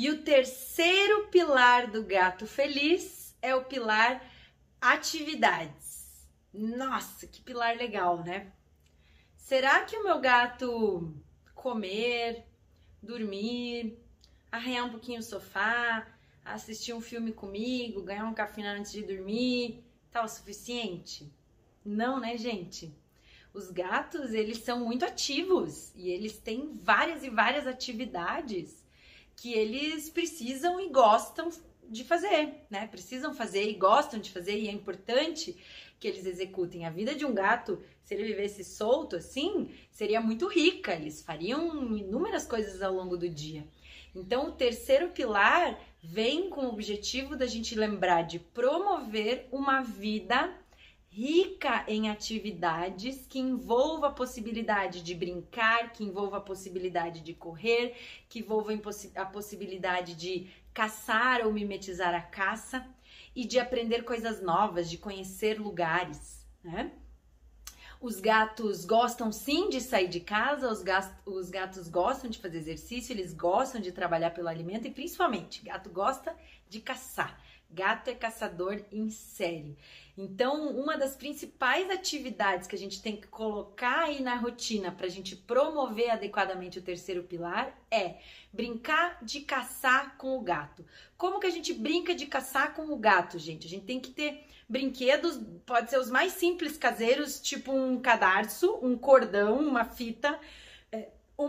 E o terceiro pilar do gato feliz é o pilar atividades. Nossa, que pilar legal, né? Será que o meu gato comer, dormir, arranhar um pouquinho o sofá, assistir um filme comigo, ganhar um café antes de dormir, tá o suficiente? Não, né, gente? Os gatos, eles são muito ativos e eles têm várias e várias atividades que eles precisam e gostam de fazer, né? Precisam fazer e gostam de fazer e é importante que eles executem. A vida de um gato, se ele vivesse solto assim, seria muito rica. Eles fariam inúmeras coisas ao longo do dia. Então, o terceiro pilar vem com o objetivo da gente lembrar de promover uma vida rica em atividades que envolva a possibilidade de brincar, que envolva a possibilidade de correr, que envolva a possibilidade de caçar ou mimetizar a caça e de aprender coisas novas, de conhecer lugares, né? Os gatos gostam sim de sair de casa, os, os gatos gostam de fazer exercício, eles gostam de trabalhar pelo alimento e principalmente, gato gosta de caçar. Gato é caçador em série. Então, uma das principais atividades que a gente tem que colocar aí na rotina para a gente promover adequadamente o terceiro pilar é brincar de caçar com o gato. Como que a gente brinca de caçar com o gato, gente? A gente tem que ter brinquedos, pode ser os mais simples caseiros, tipo um cadarço, um cordão, uma fita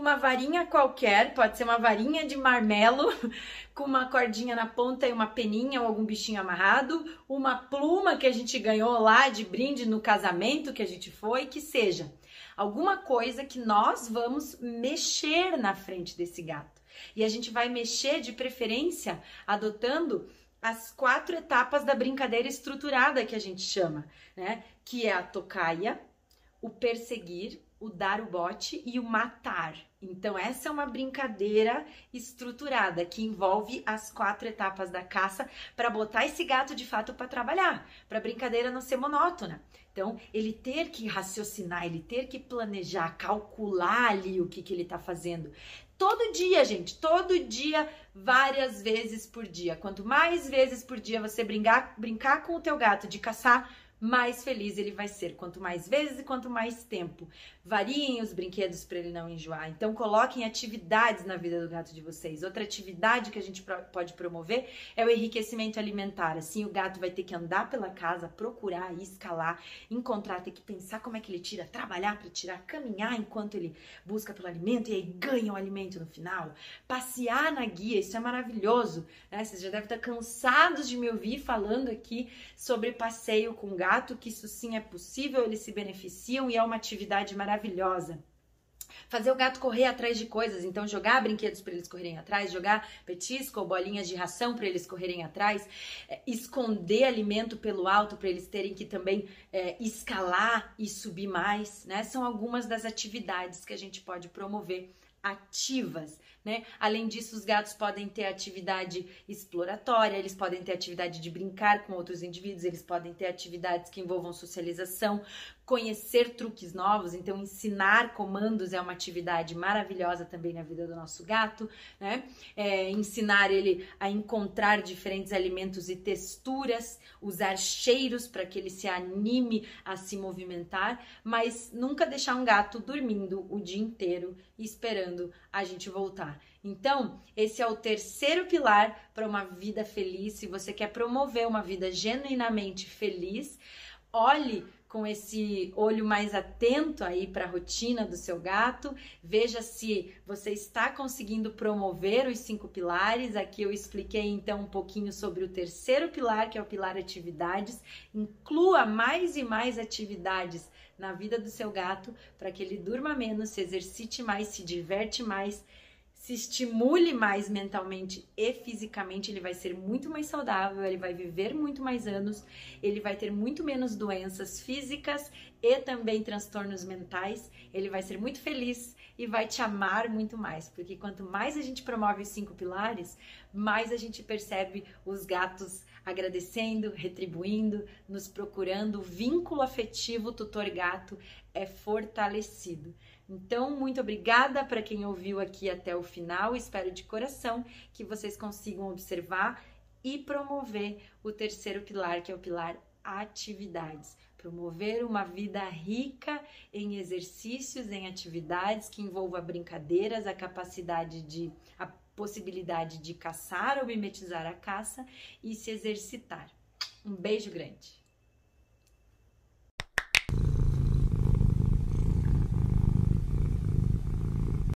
uma varinha qualquer, pode ser uma varinha de marmelo com uma cordinha na ponta e uma peninha ou algum bichinho amarrado, uma pluma que a gente ganhou lá de brinde no casamento que a gente foi, que seja alguma coisa que nós vamos mexer na frente desse gato. E a gente vai mexer de preferência adotando as quatro etapas da brincadeira estruturada que a gente chama, né? Que é a tocaia, o perseguir, o dar o bote e o matar. Então, essa é uma brincadeira estruturada que envolve as quatro etapas da caça para botar esse gato de fato para trabalhar, para a brincadeira não ser monótona. Então, ele ter que raciocinar, ele ter que planejar, calcular ali o que, que ele está fazendo. Todo dia, gente, todo dia, várias vezes por dia. Quanto mais vezes por dia você brincar, brincar com o teu gato de caçar, mais feliz ele vai ser. Quanto mais vezes e quanto mais tempo. Variem os brinquedos para ele não enjoar. Então, coloquem atividades na vida do gato de vocês. Outra atividade que a gente pode promover é o enriquecimento alimentar. Assim, o gato vai ter que andar pela casa, procurar, escalar, encontrar, ter que pensar como é que ele tira, trabalhar para tirar, caminhar enquanto ele busca pelo alimento e aí ganha o alimento no final. Passear na guia, isso é maravilhoso. Né? Vocês já devem estar cansados de me ouvir falando aqui sobre passeio com gato gato, que isso sim é possível, eles se beneficiam e é uma atividade maravilhosa. Fazer o gato correr atrás de coisas, então jogar brinquedos para eles correrem atrás, jogar petisco ou bolinhas de ração para eles correrem atrás, é, esconder alimento pelo alto para eles terem que também é, escalar e subir mais, né? São algumas das atividades que a gente pode promover ativas, né? Além disso, os gatos podem ter atividade exploratória, eles podem ter atividade de brincar com outros indivíduos, eles podem ter atividades que envolvam socialização, conhecer truques novos, então ensinar comandos é uma atividade maravilhosa também na vida do nosso gato, né? É, ensinar ele a encontrar diferentes alimentos e texturas, usar cheiros para que ele se anime a se movimentar, mas nunca deixar um gato dormindo o dia inteiro esperando a gente voltar. Então, esse é o terceiro pilar para uma vida feliz. Se você quer promover uma vida genuinamente feliz, olhe com esse olho mais atento aí para a rotina do seu gato. Veja se você está conseguindo promover os cinco pilares. Aqui eu expliquei então um pouquinho sobre o terceiro pilar, que é o pilar atividades. Inclua mais e mais atividades na vida do seu gato para que ele durma menos, se exercite mais, se diverte mais se estimule mais mentalmente e fisicamente, ele vai ser muito mais saudável, ele vai viver muito mais anos, ele vai ter muito menos doenças físicas e também transtornos mentais, ele vai ser muito feliz e vai te amar muito mais, porque quanto mais a gente promove os cinco pilares, mais a gente percebe os gatos agradecendo, retribuindo, nos procurando, o vínculo afetivo tutor gato é fortalecido. Então, muito obrigada para quem ouviu aqui até o final. Espero de coração que vocês consigam observar e promover o terceiro pilar, que é o pilar atividades. Promover uma vida rica em exercícios, em atividades que envolva brincadeiras, a capacidade de a possibilidade de caçar ou mimetizar a caça e se exercitar. Um beijo grande.